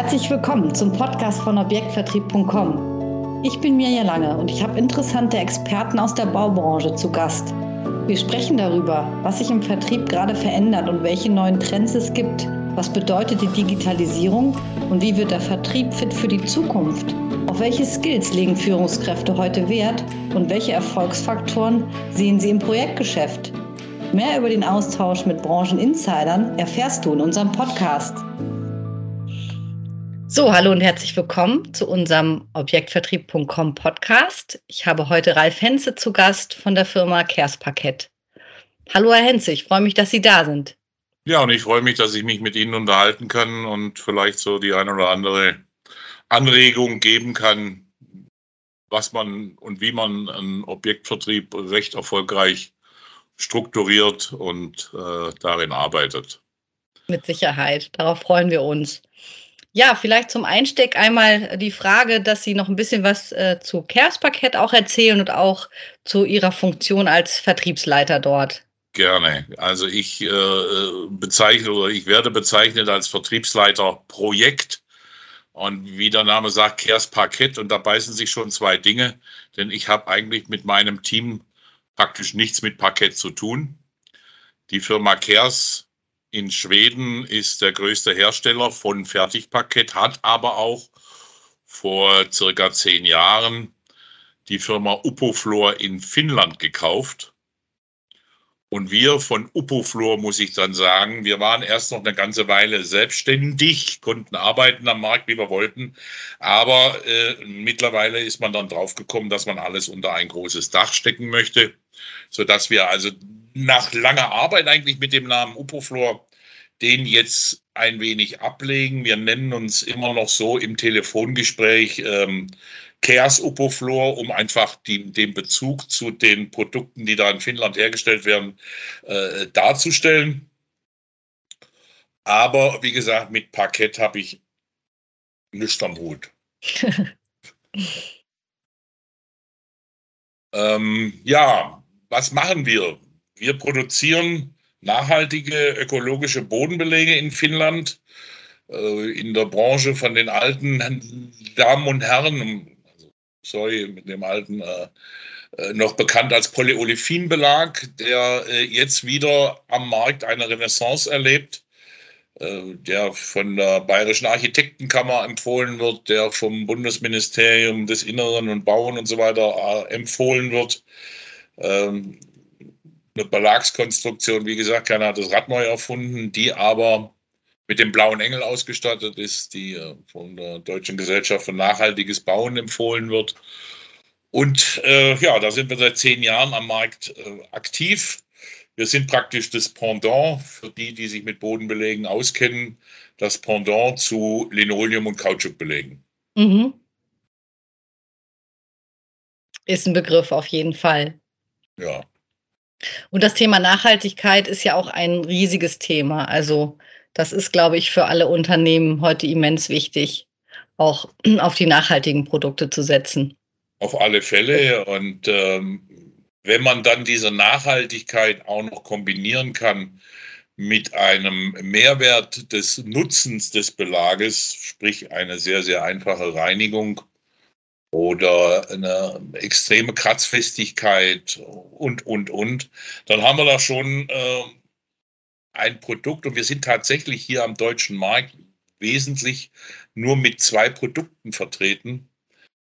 Herzlich willkommen zum Podcast von Objektvertrieb.com. Ich bin Mirja Lange und ich habe interessante Experten aus der Baubranche zu Gast. Wir sprechen darüber, was sich im Vertrieb gerade verändert und welche neuen Trends es gibt. Was bedeutet die Digitalisierung und wie wird der Vertrieb fit für die Zukunft? Auf welche Skills legen Führungskräfte heute Wert und welche Erfolgsfaktoren sehen sie im Projektgeschäft? Mehr über den Austausch mit Brancheninsidern erfährst du in unserem Podcast. So, hallo und herzlich willkommen zu unserem Objektvertrieb.com Podcast. Ich habe heute Ralf Henze zu Gast von der Firma Kers Parkett. Hallo Herr Henze, ich freue mich, dass Sie da sind. Ja, und ich freue mich, dass ich mich mit Ihnen unterhalten kann und vielleicht so die eine oder andere Anregung geben kann, was man und wie man einen Objektvertrieb recht erfolgreich strukturiert und äh, darin arbeitet. Mit Sicherheit, darauf freuen wir uns. Ja, vielleicht zum Einstieg einmal die Frage, dass Sie noch ein bisschen was äh, zu Kers-Parkett auch erzählen und auch zu Ihrer Funktion als Vertriebsleiter dort. Gerne. Also ich äh, bezeichne oder ich werde bezeichnet als Vertriebsleiter Projekt. Und wie der Name sagt, Kers Parkett. Und da beißen sich schon zwei Dinge, denn ich habe eigentlich mit meinem Team praktisch nichts mit Parkett zu tun. Die Firma Kers in Schweden ist der größte Hersteller von Fertigparkett, hat aber auch vor circa zehn Jahren die Firma Upoflor in Finnland gekauft. Und wir von Upoflor, muss ich dann sagen, wir waren erst noch eine ganze Weile selbstständig, konnten arbeiten am Markt, wie wir wollten. Aber äh, mittlerweile ist man dann draufgekommen, dass man alles unter ein großes Dach stecken möchte, sodass wir also nach langer Arbeit eigentlich mit dem Namen Upoflor den jetzt ein wenig ablegen. Wir nennen uns immer noch so im Telefongespräch ähm, Chaos Upoflor, um einfach die, den Bezug zu den Produkten, die da in Finnland hergestellt werden, äh, darzustellen. Aber wie gesagt, mit Parkett habe ich nichts am Hut. ähm, ja, was machen wir? Wir produzieren nachhaltige ökologische Bodenbelege in Finnland. Äh, in der Branche von den alten Damen und Herren, sorry, mit dem alten äh, äh, noch bekannt als Polyolefin-Belag, der jetzt wieder am Markt eine Renaissance erlebt, der von der Bayerischen Architektenkammer empfohlen wird, der vom Bundesministerium des Inneren und Bauen und so weiter empfohlen wird. Ähm, eine Belagskonstruktion, wie gesagt, keiner hat das Rad neu erfunden, die aber mit dem blauen Engel ausgestattet ist, die äh, von der Deutschen Gesellschaft für nachhaltiges Bauen empfohlen wird. Und äh, ja, da sind wir seit zehn Jahren am Markt äh, aktiv. Wir sind praktisch das Pendant für die, die sich mit Bodenbelägen auskennen, das Pendant zu Linoleum- und Kautschukbelägen. Mhm. Ist ein Begriff auf jeden Fall. Ja. Und das Thema Nachhaltigkeit ist ja auch ein riesiges Thema. Also das ist, glaube ich, für alle Unternehmen heute immens wichtig, auch auf die nachhaltigen Produkte zu setzen. Auf alle Fälle. Und ähm, wenn man dann diese Nachhaltigkeit auch noch kombinieren kann mit einem Mehrwert des Nutzens des Belages, sprich eine sehr, sehr einfache Reinigung, oder eine extreme Kratzfestigkeit und, und, und, dann haben wir da schon äh, ein Produkt und wir sind tatsächlich hier am deutschen Markt wesentlich nur mit zwei Produkten vertreten.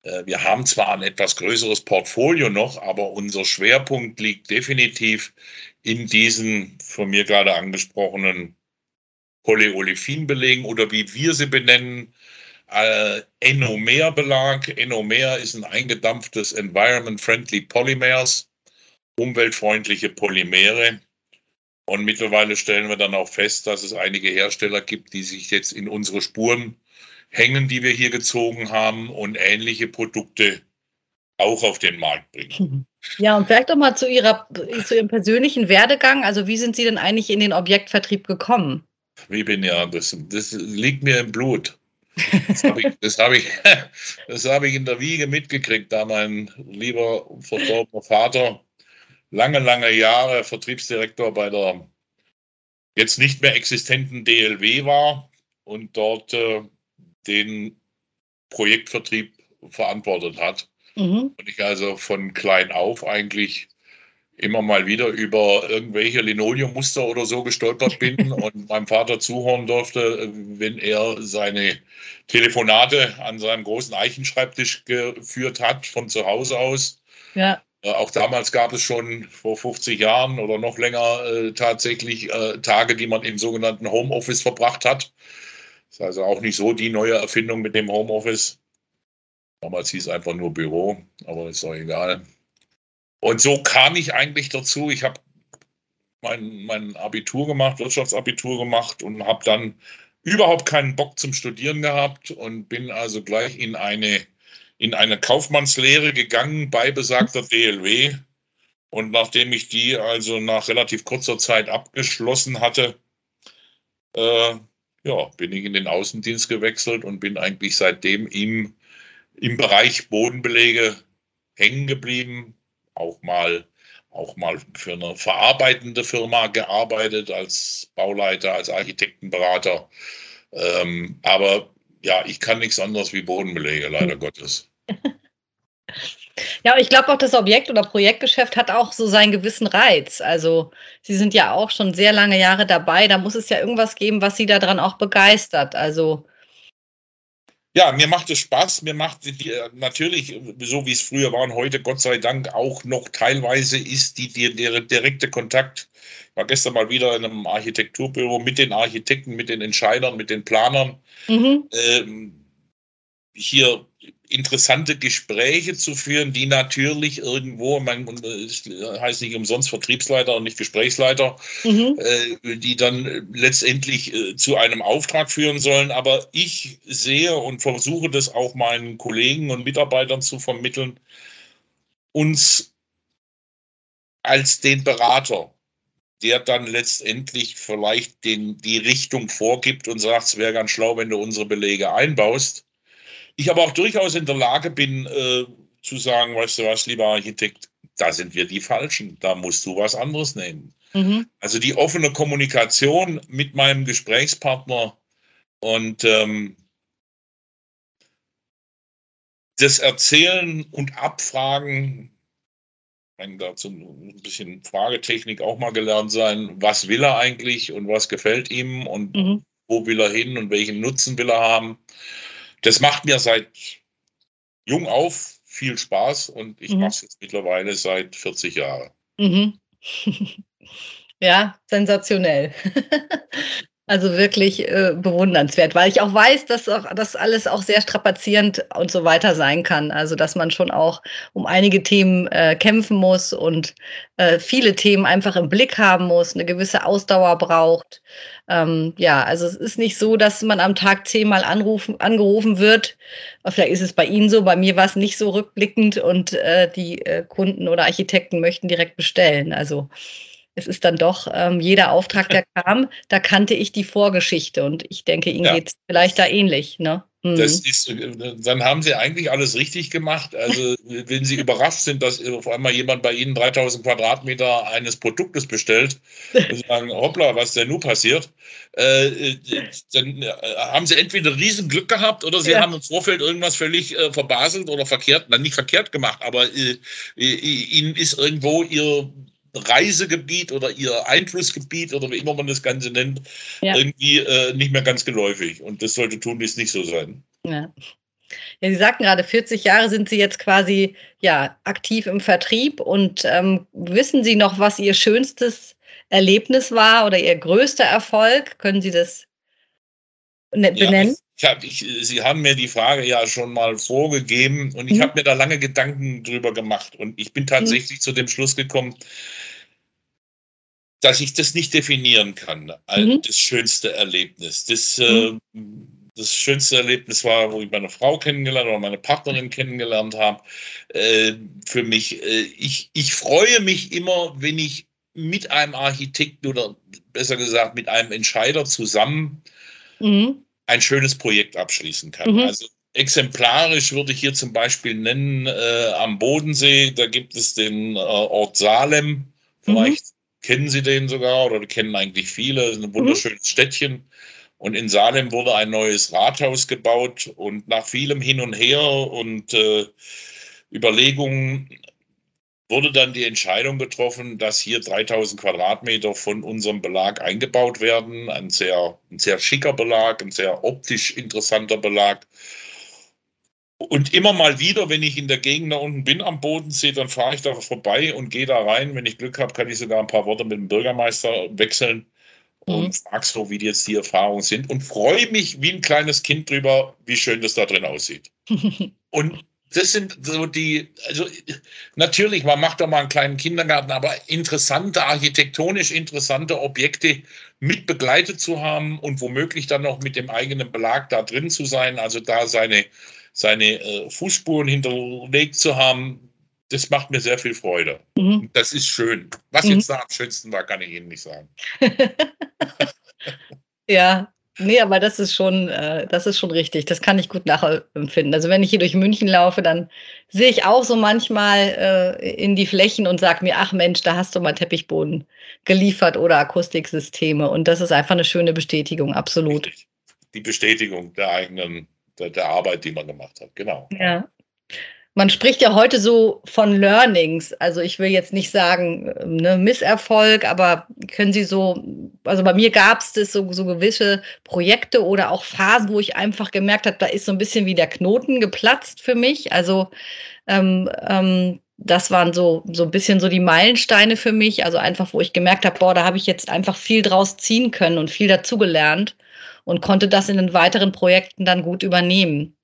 Äh, wir haben zwar ein etwas größeres Portfolio noch, aber unser Schwerpunkt liegt definitiv in diesen von mir gerade angesprochenen Polyolefinbelegen oder wie wir sie benennen, äh, Enomer-Belag. Enomer ist ein eingedampftes Environment-Friendly Polymers, umweltfreundliche Polymere. Und mittlerweile stellen wir dann auch fest, dass es einige Hersteller gibt, die sich jetzt in unsere Spuren hängen, die wir hier gezogen haben und ähnliche Produkte auch auf den Markt bringen. Ja, und vielleicht doch mal zu, Ihrer, zu Ihrem persönlichen Werdegang. Also wie sind Sie denn eigentlich in den Objektvertrieb gekommen? Wie bin ja, das, das liegt mir im Blut. Das habe ich, das hab ich, hab ich in der Wiege mitgekriegt, da mein lieber verstorbener Vater lange, lange Jahre Vertriebsdirektor bei der jetzt nicht mehr existenten DLW war und dort äh, den Projektvertrieb verantwortet hat. Mhm. Und ich also von klein auf eigentlich immer mal wieder über irgendwelche Linoleummuster oder so gestolpert bin und meinem Vater zuhören durfte, wenn er seine Telefonate an seinem großen Eichenschreibtisch geführt hat, von zu Hause aus. Ja. Äh, auch damals gab es schon vor 50 Jahren oder noch länger äh, tatsächlich äh, Tage, die man im sogenannten Homeoffice verbracht hat. Das ist also auch nicht so die neue Erfindung mit dem Homeoffice. Damals hieß es einfach nur Büro, aber ist doch egal. Und so kam ich eigentlich dazu. Ich habe mein, mein Abitur gemacht, Wirtschaftsabitur gemacht und habe dann überhaupt keinen Bock zum Studieren gehabt und bin also gleich in eine, in eine Kaufmannslehre gegangen bei besagter DLW. Und nachdem ich die also nach relativ kurzer Zeit abgeschlossen hatte, äh, ja, bin ich in den Außendienst gewechselt und bin eigentlich seitdem im, im Bereich Bodenbelege hängen geblieben, auch mal auch mal für eine verarbeitende Firma gearbeitet als Bauleiter, als Architektenberater. Ähm, aber ja, ich kann nichts anderes wie Bodenbelege, leider Gottes. Ja, ich glaube auch, das Objekt- oder Projektgeschäft hat auch so seinen gewissen Reiz. Also Sie sind ja auch schon sehr lange Jahre dabei. Da muss es ja irgendwas geben, was Sie daran auch begeistert. Also ja, mir macht es Spaß. Mir macht die, natürlich, so wie es früher war und heute, Gott sei Dank, auch noch teilweise ist die, die, der direkte Kontakt. Ich war gestern mal wieder in einem Architekturbüro mit den Architekten, mit den Entscheidern, mit den Planern. Mhm. Ähm, hier interessante Gespräche zu führen, die natürlich irgendwo, man heißt nicht umsonst Vertriebsleiter und nicht Gesprächsleiter, mhm. äh, die dann letztendlich äh, zu einem Auftrag führen sollen. Aber ich sehe und versuche das auch meinen Kollegen und Mitarbeitern zu vermitteln, uns als den Berater, der dann letztendlich vielleicht den, die Richtung vorgibt und sagt, es wäre ganz schlau, wenn du unsere Belege einbaust ich aber auch durchaus in der Lage bin, äh, zu sagen, weißt du was, lieber Architekt, da sind wir die Falschen, da musst du was anderes nehmen. Mhm. Also die offene Kommunikation mit meinem Gesprächspartner und ähm, das Erzählen und Abfragen, kann dazu ein bisschen Fragetechnik auch mal gelernt sein, was will er eigentlich und was gefällt ihm und mhm. wo will er hin und welchen Nutzen will er haben das macht mir seit jung auf viel Spaß und ich mhm. mache es jetzt mittlerweile seit 40 Jahren. Mhm. ja, sensationell. Also wirklich äh, bewundernswert, weil ich auch weiß, dass auch, das alles auch sehr strapazierend und so weiter sein kann. Also dass man schon auch um einige Themen äh, kämpfen muss und äh, viele Themen einfach im Blick haben muss, eine gewisse Ausdauer braucht. Ähm, ja, also es ist nicht so, dass man am Tag zehnmal anrufen, angerufen wird. Vielleicht ist es bei Ihnen so, bei mir war es nicht so rückblickend und äh, die äh, Kunden oder Architekten möchten direkt bestellen. Also es ist dann doch ähm, jeder Auftrag, der kam, da kannte ich die Vorgeschichte und ich denke, Ihnen ja. geht es vielleicht da ähnlich. Ne? Mhm. Das ist, äh, dann haben Sie eigentlich alles richtig gemacht. Also, wenn Sie überrascht sind, dass auf einmal jemand bei Ihnen 3000 Quadratmeter eines Produktes bestellt und sagen, hoppla, was denn nun passiert, äh, dann äh, haben Sie entweder Riesenglück gehabt oder Sie ja. haben im Vorfeld irgendwas völlig äh, verbaselt oder verkehrt, dann nicht verkehrt gemacht, aber äh, äh Ihnen ist irgendwo Ihr Reisegebiet oder ihr Einflussgebiet oder wie immer man das Ganze nennt, ja. irgendwie äh, nicht mehr ganz geläufig. Und das sollte tunlichst nicht so sein. Ja. Ja, Sie sagten gerade, 40 Jahre sind Sie jetzt quasi ja, aktiv im Vertrieb und ähm, wissen Sie noch, was Ihr schönstes Erlebnis war oder Ihr größter Erfolg? Können Sie das ne, benennen? Ja, ich hab, ich, Sie haben mir die Frage ja schon mal vorgegeben und ich mhm. habe mir da lange Gedanken drüber gemacht und ich bin tatsächlich mhm. zu dem Schluss gekommen, dass ich das nicht definieren kann, mhm. das schönste Erlebnis. Das, mhm. äh, das schönste Erlebnis war, wo ich meine Frau kennengelernt oder meine Partnerin kennengelernt habe. Äh, für mich, äh, ich, ich freue mich immer, wenn ich mit einem Architekten oder besser gesagt mit einem Entscheider zusammen mhm. ein schönes Projekt abschließen kann. Mhm. Also exemplarisch würde ich hier zum Beispiel nennen äh, am Bodensee, da gibt es den Ort Salem, vielleicht kennen Sie den sogar oder kennen eigentlich viele. Das ist ein wunderschönes mhm. Städtchen. Und in Salem wurde ein neues Rathaus gebaut und nach vielem Hin und Her und äh, Überlegungen wurde dann die Entscheidung getroffen, dass hier 3000 Quadratmeter von unserem Belag eingebaut werden. Ein sehr, ein sehr schicker Belag, ein sehr optisch interessanter Belag. Und immer mal wieder, wenn ich in der Gegend da unten bin am Bodensee, dann fahre ich da vorbei und gehe da rein. Wenn ich Glück habe, kann ich sogar ein paar Worte mit dem Bürgermeister wechseln und mhm. frage so, wie jetzt die Erfahrungen sind und freue mich wie ein kleines Kind drüber, wie schön das da drin aussieht. und das sind so die, also natürlich, man macht da mal einen kleinen Kindergarten, aber interessante, architektonisch interessante Objekte mit begleitet zu haben und womöglich dann noch mit dem eigenen Belag da drin zu sein, also da seine, seine äh, Fußspuren hinterlegt zu haben, das macht mir sehr viel Freude. Mhm. Das ist schön. Was mhm. jetzt da am schönsten war, kann ich Ihnen nicht sagen. ja, Nee, aber das ist schon, äh, das ist schon richtig. Das kann ich gut nachempfinden. Also wenn ich hier durch München laufe, dann sehe ich auch so manchmal äh, in die Flächen und sage mir, ach Mensch, da hast du mal Teppichboden geliefert oder Akustiksysteme. Und das ist einfach eine schöne Bestätigung, absolut. Richtig. Die Bestätigung der eigenen, der, Arbeit, die man gemacht hat, genau. Ja. Man spricht ja heute so von Learnings. Also ich will jetzt nicht sagen ne, Misserfolg, aber können Sie so, also bei mir gab es so, so gewisse Projekte oder auch Phasen, wo ich einfach gemerkt habe, da ist so ein bisschen wie der Knoten geplatzt für mich. Also ähm, ähm, das waren so, so ein bisschen so die Meilensteine für mich. Also einfach, wo ich gemerkt habe, boah, da habe ich jetzt einfach viel draus ziehen können und viel dazugelernt und konnte das in den weiteren Projekten dann gut übernehmen.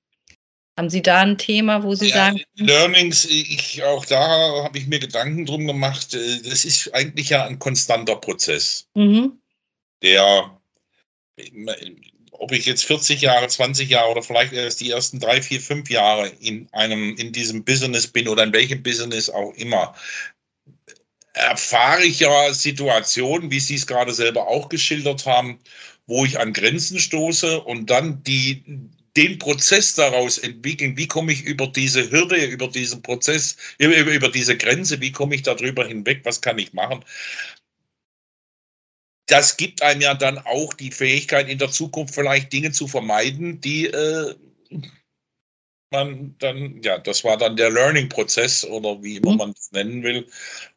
Haben Sie da ein Thema, wo Sie ja, sagen? Learnings, ich, auch da habe ich mir Gedanken drum gemacht. Äh, das ist eigentlich ja ein konstanter Prozess, mhm. der, ob ich jetzt 40 Jahre, 20 Jahre oder vielleicht erst die ersten drei, vier, fünf Jahre in einem, in diesem Business bin oder in welchem Business auch immer, erfahre ich ja Situationen, wie Sie es gerade selber auch geschildert haben, wo ich an Grenzen stoße und dann die den Prozess daraus entwickeln, wie komme ich über diese Hürde, über diesen Prozess, über, über diese Grenze, wie komme ich darüber hinweg, was kann ich machen. Das gibt einem ja dann auch die Fähigkeit, in der Zukunft vielleicht Dinge zu vermeiden, die äh, man dann, ja, das war dann der Learning-Prozess oder wie immer mhm. man es nennen will.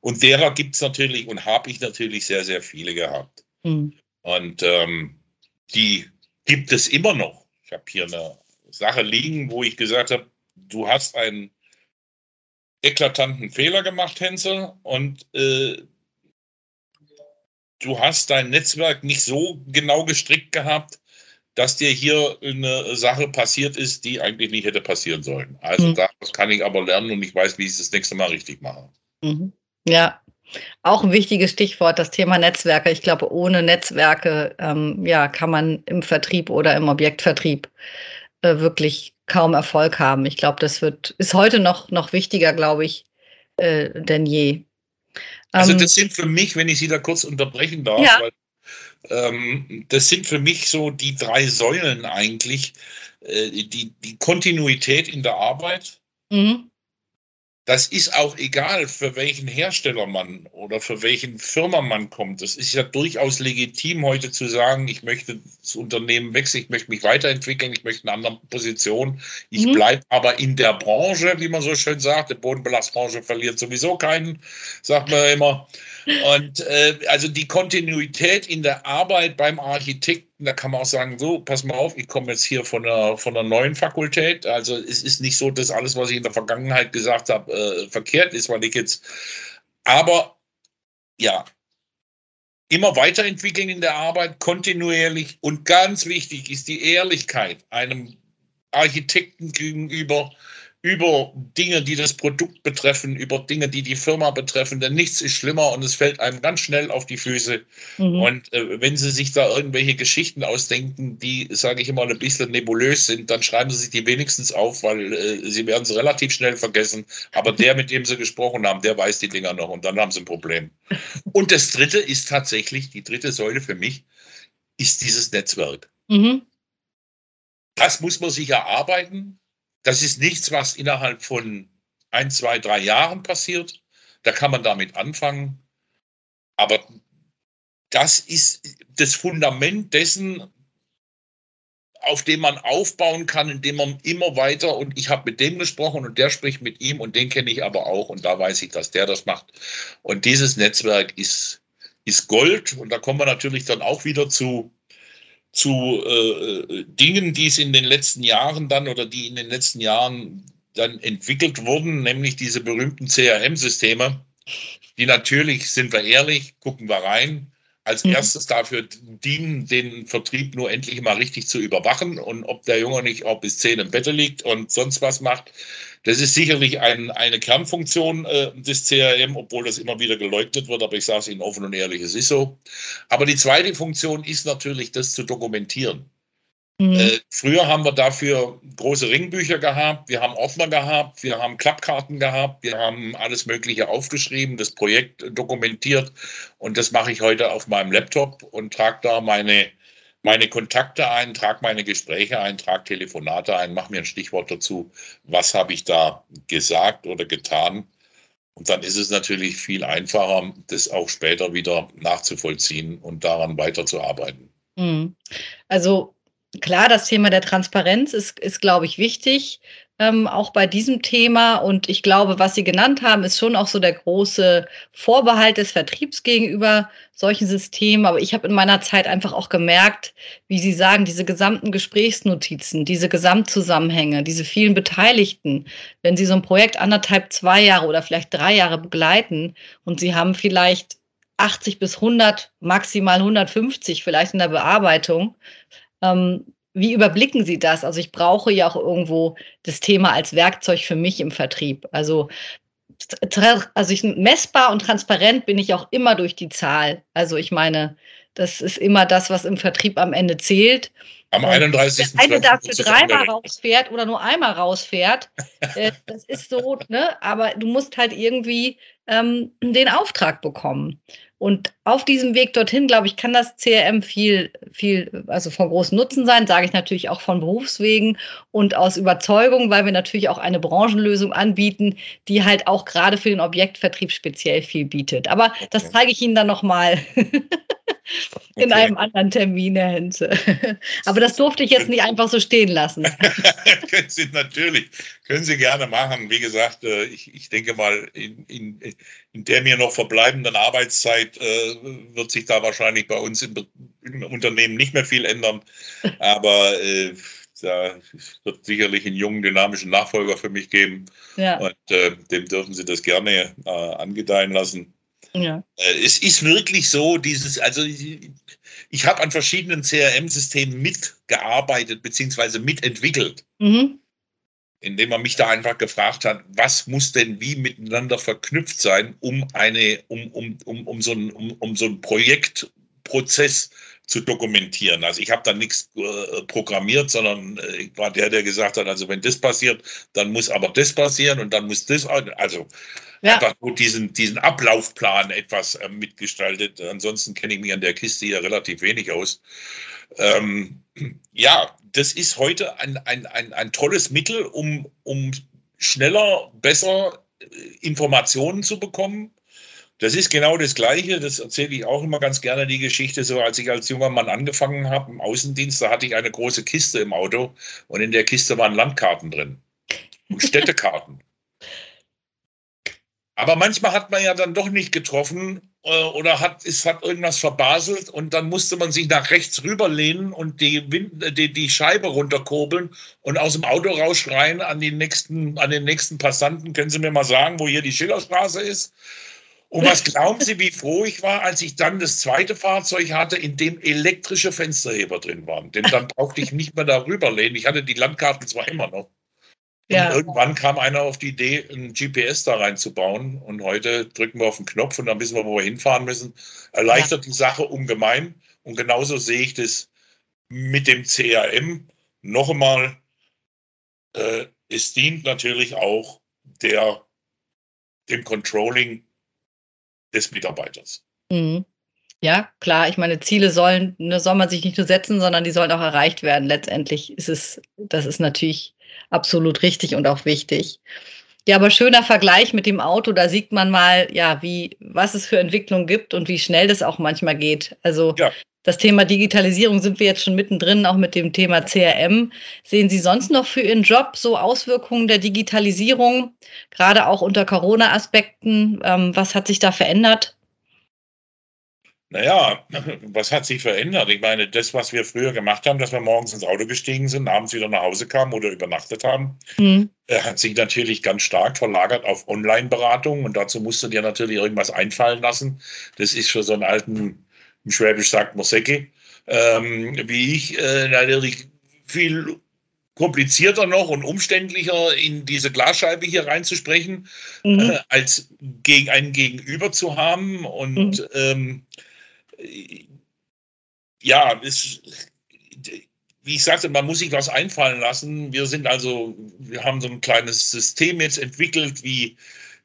Und derer gibt es natürlich und habe ich natürlich sehr, sehr viele gehabt. Mhm. Und ähm, die gibt es immer noch habe hier eine Sache liegen, wo ich gesagt habe, du hast einen eklatanten Fehler gemacht, Hensel, und äh, du hast dein Netzwerk nicht so genau gestrickt gehabt, dass dir hier eine Sache passiert ist, die eigentlich nicht hätte passieren sollen. Also mhm. daraus kann ich aber lernen und ich weiß, wie ich es das nächste Mal richtig mache. Mhm. Ja, auch ein wichtiges Stichwort, das Thema Netzwerke. Ich glaube, ohne Netzwerke ähm, ja, kann man im Vertrieb oder im Objektvertrieb äh, wirklich kaum Erfolg haben. Ich glaube, das wird, ist heute noch, noch wichtiger, glaube ich, äh, denn je. Also ähm, das sind für mich, wenn ich Sie da kurz unterbrechen darf, ja. weil, ähm, das sind für mich so die drei Säulen eigentlich, äh, die, die Kontinuität in der Arbeit, mhm das ist auch egal, für welchen Hersteller man oder für welchen Firma man kommt. Das ist ja durchaus legitim, heute zu sagen, ich möchte das Unternehmen wechseln, ich möchte mich weiterentwickeln, ich möchte eine andere Position. Ich mhm. bleibe aber in der Branche, wie man so schön sagt. Die Bodenbelastbranche verliert sowieso keinen, sagt man immer. Und äh, also die Kontinuität in der Arbeit beim Architekten, da kann man auch sagen, so, pass mal auf, ich komme jetzt hier von einer, von einer neuen Fakultät. Also es ist nicht so, dass alles, was ich in der Vergangenheit gesagt habe, äh, verkehrt ist, weil ich jetzt. Aber ja, immer weiterentwickeln in der Arbeit, kontinuierlich und ganz wichtig ist die Ehrlichkeit einem Architekten gegenüber, über Dinge, die das Produkt betreffen, über Dinge, die die Firma betreffen, denn nichts ist schlimmer und es fällt einem ganz schnell auf die Füße. Mhm. Und äh, wenn Sie sich da irgendwelche Geschichten ausdenken, die, sage ich immer, ein bisschen nebulös sind, dann schreiben Sie sich die wenigstens auf, weil äh, Sie werden sie relativ schnell vergessen. Aber der, mit dem Sie gesprochen haben, der weiß die Dinger noch und dann haben Sie ein Problem. Und das Dritte ist tatsächlich, die dritte Säule für mich, ist dieses Netzwerk. Mhm. Das muss man sich erarbeiten das ist nichts, was innerhalb von ein, zwei, drei Jahren passiert. Da kann man damit anfangen. Aber das ist das Fundament dessen, auf dem man aufbauen kann, indem man immer weiter und ich habe mit dem gesprochen und der spricht mit ihm und den kenne ich aber auch und da weiß ich, dass der das macht. Und dieses Netzwerk ist, ist Gold und da kommen wir natürlich dann auch wieder zu, zu äh, Dingen, die es in den letzten Jahren dann oder die in den letzten Jahren dann entwickelt wurden, nämlich diese berühmten CRM-Systeme, die natürlich, sind wir ehrlich, gucken wir rein, als mhm. erstes dafür dienen, den Vertrieb nur endlich mal richtig zu überwachen und ob der Junge nicht auch bis zehn im Bett liegt und sonst was macht. Das ist sicherlich ein, eine Kernfunktion äh, des CRM, obwohl das immer wieder geleugnet wird, aber ich sage es Ihnen offen und ehrlich, es ist so. Aber die zweite Funktion ist natürlich, das zu dokumentieren. Mhm. Äh, früher haben wir dafür große Ringbücher gehabt, wir haben Ordner gehabt, wir haben Klappkarten gehabt, wir haben alles Mögliche aufgeschrieben, das Projekt dokumentiert und das mache ich heute auf meinem Laptop und trage da meine, meine Kontakte ein, trage meine Gespräche ein, trage Telefonate ein, mache mir ein Stichwort dazu, was habe ich da gesagt oder getan. Und dann ist es natürlich viel einfacher, das auch später wieder nachzuvollziehen und daran weiterzuarbeiten. Mhm. Also klar, das Thema der Transparenz ist, ist glaube ich, wichtig, ähm, auch bei diesem Thema. Und ich glaube, was Sie genannt haben, ist schon auch so der große Vorbehalt des Vertriebs gegenüber solchen Systemen. Aber ich habe in meiner Zeit einfach auch gemerkt, wie Sie sagen, diese gesamten Gesprächsnotizen, diese Gesamtzusammenhänge, diese vielen Beteiligten, wenn Sie so ein Projekt anderthalb, zwei Jahre oder vielleicht drei Jahre begleiten und Sie haben vielleicht 80 bis 100, maximal 150 vielleicht in der Bearbeitung, ähm, wie überblicken Sie das? Also ich brauche ja auch irgendwo das Thema als Werkzeug für mich im Vertrieb. Also, also ich, messbar und transparent bin ich auch immer durch die Zahl. Also ich meine, das ist immer das, was im Vertrieb am Ende zählt. Am 31. Wenn eine dafür dreimal rausfährt oder nur einmal rausfährt, äh, das ist so, ne? Aber du musst halt irgendwie ähm, den Auftrag bekommen. Und auf diesem Weg dorthin, glaube ich, kann das CRM viel, viel, also von großem Nutzen sein, sage ich natürlich auch von Berufswegen und aus Überzeugung, weil wir natürlich auch eine Branchenlösung anbieten, die halt auch gerade für den Objektvertrieb speziell viel bietet. Aber das zeige ich Ihnen dann nochmal in okay. einem anderen Termin, Herr Hinze. Aber das durfte ich jetzt nicht einfach so stehen lassen. können Sie natürlich, können Sie gerne machen. Wie gesagt, äh, ich, ich denke mal, in, in, in der mir noch verbleibenden Arbeitszeit äh, wird sich da wahrscheinlich bei uns im, im Unternehmen nicht mehr viel ändern. Aber äh, da wird sicherlich einen jungen, dynamischen Nachfolger für mich geben. Ja. Und äh, dem dürfen Sie das gerne äh, angedeihen lassen. Ja. Äh, es ist wirklich so, dieses, also ich, ich habe an verschiedenen CRM-Systemen mitgearbeitet bzw. mitentwickelt. Mhm. Indem man mich da einfach gefragt hat, was muss denn wie miteinander verknüpft sein, um eine, um, um, um, um so ein, um, um so ein Projektprozess zu dokumentieren. Also ich habe da nichts äh, programmiert, sondern äh, ich war der, der gesagt hat, also wenn das passiert, dann muss aber das passieren und dann muss das, also ja. einfach nur diesen, diesen Ablaufplan etwas äh, mitgestaltet. Ansonsten kenne ich mich an der Kiste hier relativ wenig aus. Ähm, ja, das ist heute ein, ein, ein, ein tolles Mittel, um, um schneller, besser äh, Informationen zu bekommen das ist genau das Gleiche. Das erzähle ich auch immer ganz gerne, die Geschichte. So, als ich als junger Mann angefangen habe im Außendienst, da hatte ich eine große Kiste im Auto und in der Kiste waren Landkarten drin und Städtekarten. Aber manchmal hat man ja dann doch nicht getroffen äh, oder hat, es hat irgendwas verbaselt und dann musste man sich nach rechts rüberlehnen und die, Wind, die, die Scheibe runterkurbeln und aus dem Auto rausschreien an, die nächsten, an den nächsten Passanten. Können Sie mir mal sagen, wo hier die Schillerstraße ist? Und was glauben Sie, wie froh ich war, als ich dann das zweite Fahrzeug hatte, in dem elektrische Fensterheber drin waren. Denn dann brauchte ich nicht mehr darüber lehnen. Ich hatte die Landkarten zwar immer noch. Ja. Und irgendwann kam einer auf die Idee, ein GPS da reinzubauen. Und heute drücken wir auf den Knopf und dann wissen wir, wo wir hinfahren müssen. Erleichtert ja. die Sache ungemein. Und genauso sehe ich das mit dem CRM. Noch einmal, äh, es dient natürlich auch der, dem Controlling des Mitarbeiters. Mhm. Ja, klar. Ich meine, Ziele sollen, ne, soll man sich nicht nur setzen, sondern die sollen auch erreicht werden. Letztendlich ist es, das ist natürlich absolut richtig und auch wichtig. Ja, aber schöner Vergleich mit dem Auto, da sieht man mal, ja, wie, was es für Entwicklung gibt und wie schnell das auch manchmal geht. Also, ja. Das Thema Digitalisierung sind wir jetzt schon mittendrin, auch mit dem Thema CRM. Sehen Sie sonst noch für Ihren Job so Auswirkungen der Digitalisierung, gerade auch unter Corona-Aspekten? Ähm, was hat sich da verändert? Naja, was hat sich verändert? Ich meine, das, was wir früher gemacht haben, dass wir morgens ins Auto gestiegen sind, abends wieder nach Hause kamen oder übernachtet haben, mhm. hat sich natürlich ganz stark verlagert auf Online-Beratung und dazu musst du dir natürlich irgendwas einfallen lassen. Das ist für so einen alten, im Schwäbisch sagt man Säcke, ähm, wie ich, äh, natürlich viel komplizierter noch und umständlicher in diese Glasscheibe hier reinzusprechen, mhm. äh, als gegen einen Gegenüber zu haben und mhm. ähm, ja, es, wie ich sagte, man muss sich was einfallen lassen. Wir sind also, wir haben so ein kleines System jetzt entwickelt, wie,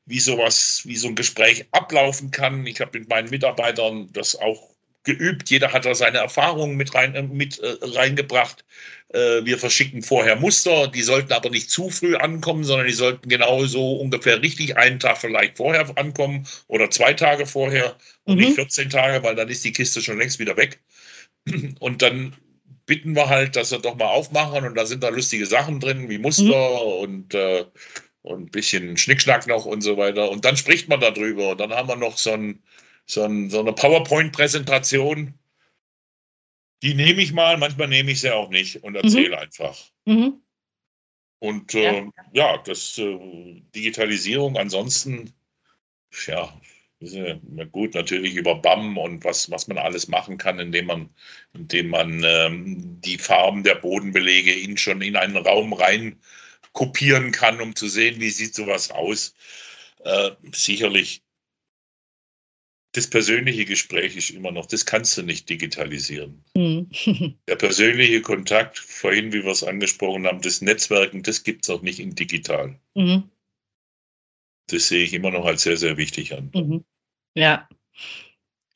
wie sowas, wie so ein Gespräch ablaufen kann. Ich habe mit meinen Mitarbeitern das auch geübt. Jeder hat da seine Erfahrungen mit, rein, äh, mit äh, reingebracht. Äh, wir verschicken vorher Muster, die sollten aber nicht zu früh ankommen, sondern die sollten genau so ungefähr richtig einen Tag vielleicht vorher ankommen oder zwei Tage vorher und mhm. nicht 14 Tage, weil dann ist die Kiste schon längst wieder weg. Und dann bitten wir halt, dass wir doch mal aufmachen und da sind da lustige Sachen drin, wie Muster mhm. und, äh, und ein bisschen Schnickschnack noch und so weiter. Und dann spricht man darüber. Und dann haben wir noch so, ein, so, ein, so eine PowerPoint-Präsentation die nehme ich mal, manchmal nehme ich sie auch nicht und erzähle mhm. einfach. Mhm. Und äh, ja. ja, das äh, Digitalisierung ansonsten, ja, gut, natürlich über BAM und was, was man alles machen kann, indem man, indem man ähm, die Farben der Bodenbelege in, schon in einen Raum rein kopieren kann, um zu sehen, wie sieht sowas aus. Äh, sicherlich das persönliche Gespräch ist immer noch, das kannst du nicht digitalisieren. Mhm. Der persönliche Kontakt, vorhin, wie wir es angesprochen haben, das Netzwerken, das gibt es auch nicht in digital. Mhm. Das sehe ich immer noch als sehr, sehr wichtig an. Mhm. Ja.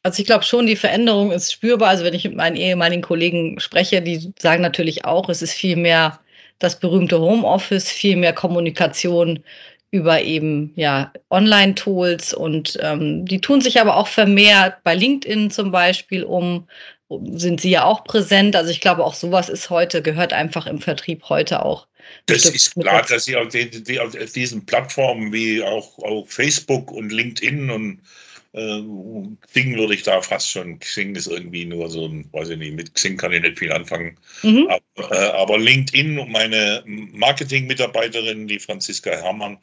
Also ich glaube schon, die Veränderung ist spürbar. Also wenn ich mit meinen ehemaligen Kollegen spreche, die sagen natürlich auch, es ist viel mehr das berühmte Homeoffice, viel mehr Kommunikation über eben ja Online-Tools und ähm, die tun sich aber auch vermehrt bei LinkedIn zum Beispiel um, sind sie ja auch präsent. Also ich glaube auch sowas ist heute, gehört einfach im Vertrieb heute auch. Das ist klar, dass sie auf, den, die, auf diesen Plattformen wie auch, auch Facebook und LinkedIn und äh, Xing würde ich da fast schon, Xing ist irgendwie nur so ein, weiß ich nicht, mit Xing kann ich nicht viel anfangen. Mhm. Aber, äh, aber, LinkedIn und meine Marketing-Mitarbeiterin, die Franziska Herrmann,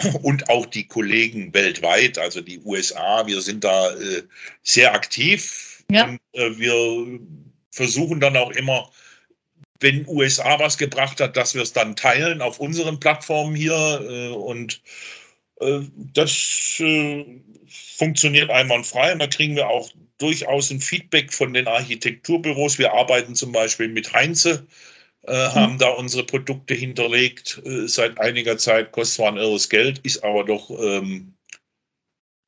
und auch die Kollegen weltweit, also die USA, wir sind da äh, sehr aktiv. Ja. Und, äh, wir versuchen dann auch immer, wenn USA was gebracht hat, dass wir es dann teilen auf unseren Plattformen hier. Äh, und das äh, funktioniert einwandfrei. Und da kriegen wir auch durchaus ein Feedback von den Architekturbüros. Wir arbeiten zum Beispiel mit Heinze, äh, mhm. haben da unsere Produkte hinterlegt äh, seit einiger Zeit. Kostet zwar ein irres Geld, ist aber doch ähm,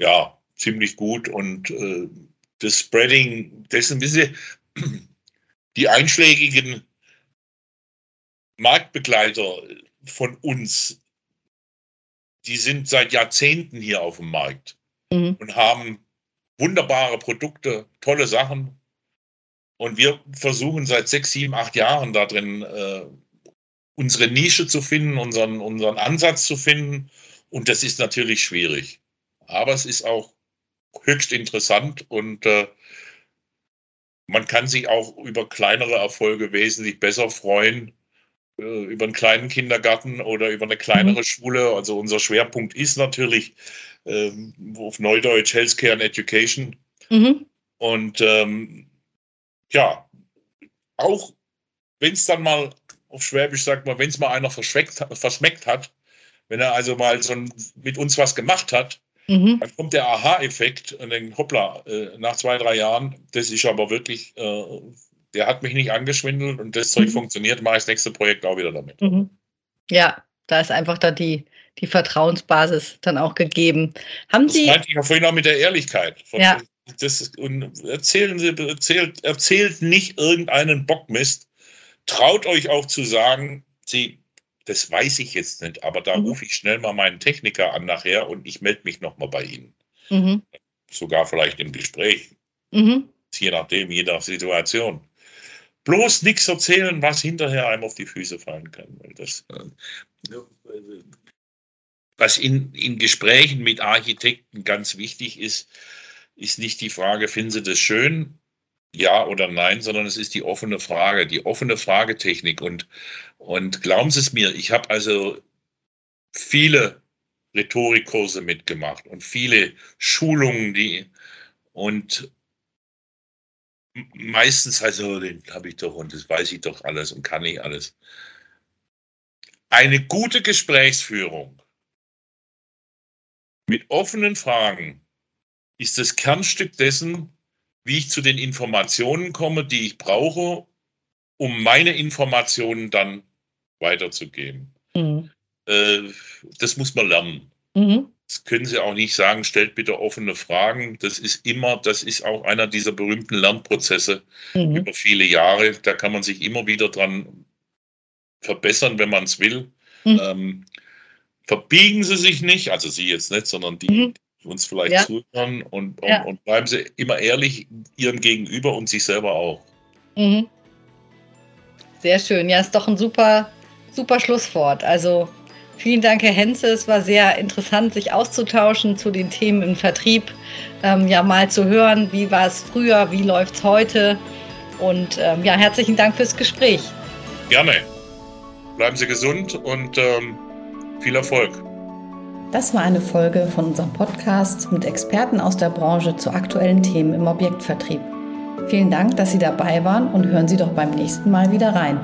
ja ziemlich gut. Und äh, das Spreading dessen, wissen Sie, die einschlägigen Marktbegleiter von uns, die sind seit Jahrzehnten hier auf dem Markt mhm. und haben wunderbare Produkte, tolle Sachen. Und wir versuchen seit sechs, sieben, acht Jahren da drin äh, unsere Nische zu finden, unseren, unseren Ansatz zu finden. Und das ist natürlich schwierig. Aber es ist auch höchst interessant und äh, man kann sich auch über kleinere Erfolge wesentlich besser freuen, über einen kleinen Kindergarten oder über eine kleinere mhm. Schule. Also unser Schwerpunkt ist natürlich ähm, auf Neudeutsch Healthcare and Education. Mhm. Und ähm, ja, auch wenn es dann mal auf Schwäbisch sagt man, wenn es mal einer verschmeckt, verschmeckt hat, wenn er also mal so ein, mit uns was gemacht hat, mhm. dann kommt der Aha-Effekt und dann, hoppla, äh, nach zwei, drei Jahren, das ist aber wirklich, äh, der hat mich nicht angeschwindelt und das Zeug mhm. funktioniert, mache ich das nächste Projekt auch wieder damit. Mhm. Ja, da ist einfach da die, die Vertrauensbasis dann auch gegeben. Haben das Sie. meinte ich ja vorhin auch mit der Ehrlichkeit. ja. Das, und erzählen Sie, erzählt, erzählt nicht irgendeinen Bockmist. Traut euch auch zu sagen, Sie, das weiß ich jetzt nicht, aber da mhm. rufe ich schnell mal meinen Techniker an nachher und ich melde mich nochmal bei Ihnen. Mhm. Sogar vielleicht im Gespräch. Mhm. je nachdem, je nach Situation. Bloß nichts erzählen, was hinterher einem auf die Füße fallen kann. Das, äh, was in, in Gesprächen mit Architekten ganz wichtig ist, ist nicht die Frage, finden Sie das schön? Ja oder nein, sondern es ist die offene Frage, die offene Fragetechnik. Und, und glauben Sie es mir, ich habe also viele Rhetorikkurse mitgemacht und viele Schulungen, die und meistens also, den habe ich doch und das weiß ich doch alles und kann ich alles. Eine gute Gesprächsführung mit offenen Fragen ist das Kernstück dessen, wie ich zu den Informationen komme, die ich brauche, um meine Informationen dann weiterzugeben. Mhm. Äh, das muss man lernen. Mhm. Das können Sie auch nicht sagen, stellt bitte offene Fragen. Das ist immer, das ist auch einer dieser berühmten Lernprozesse mhm. über viele Jahre. Da kann man sich immer wieder dran verbessern, wenn man es will. Mhm. Ähm, verbiegen Sie sich nicht, also Sie jetzt nicht, sondern die, mhm. die uns vielleicht ja. zuhören und, und, ja. und, bleiben Sie immer ehrlich Ihrem Gegenüber und sich selber auch. Mhm. Sehr schön. Ja, ist doch ein super, super Schlusswort. Also Vielen Dank, Herr Henze. Es war sehr interessant, sich auszutauschen zu den Themen im Vertrieb. Ähm, ja, mal zu hören, wie war es früher, wie läuft es heute. Und ähm, ja, herzlichen Dank fürs Gespräch. Gerne. Bleiben Sie gesund und ähm, viel Erfolg. Das war eine Folge von unserem Podcast mit Experten aus der Branche zu aktuellen Themen im Objektvertrieb. Vielen Dank, dass Sie dabei waren und hören Sie doch beim nächsten Mal wieder rein.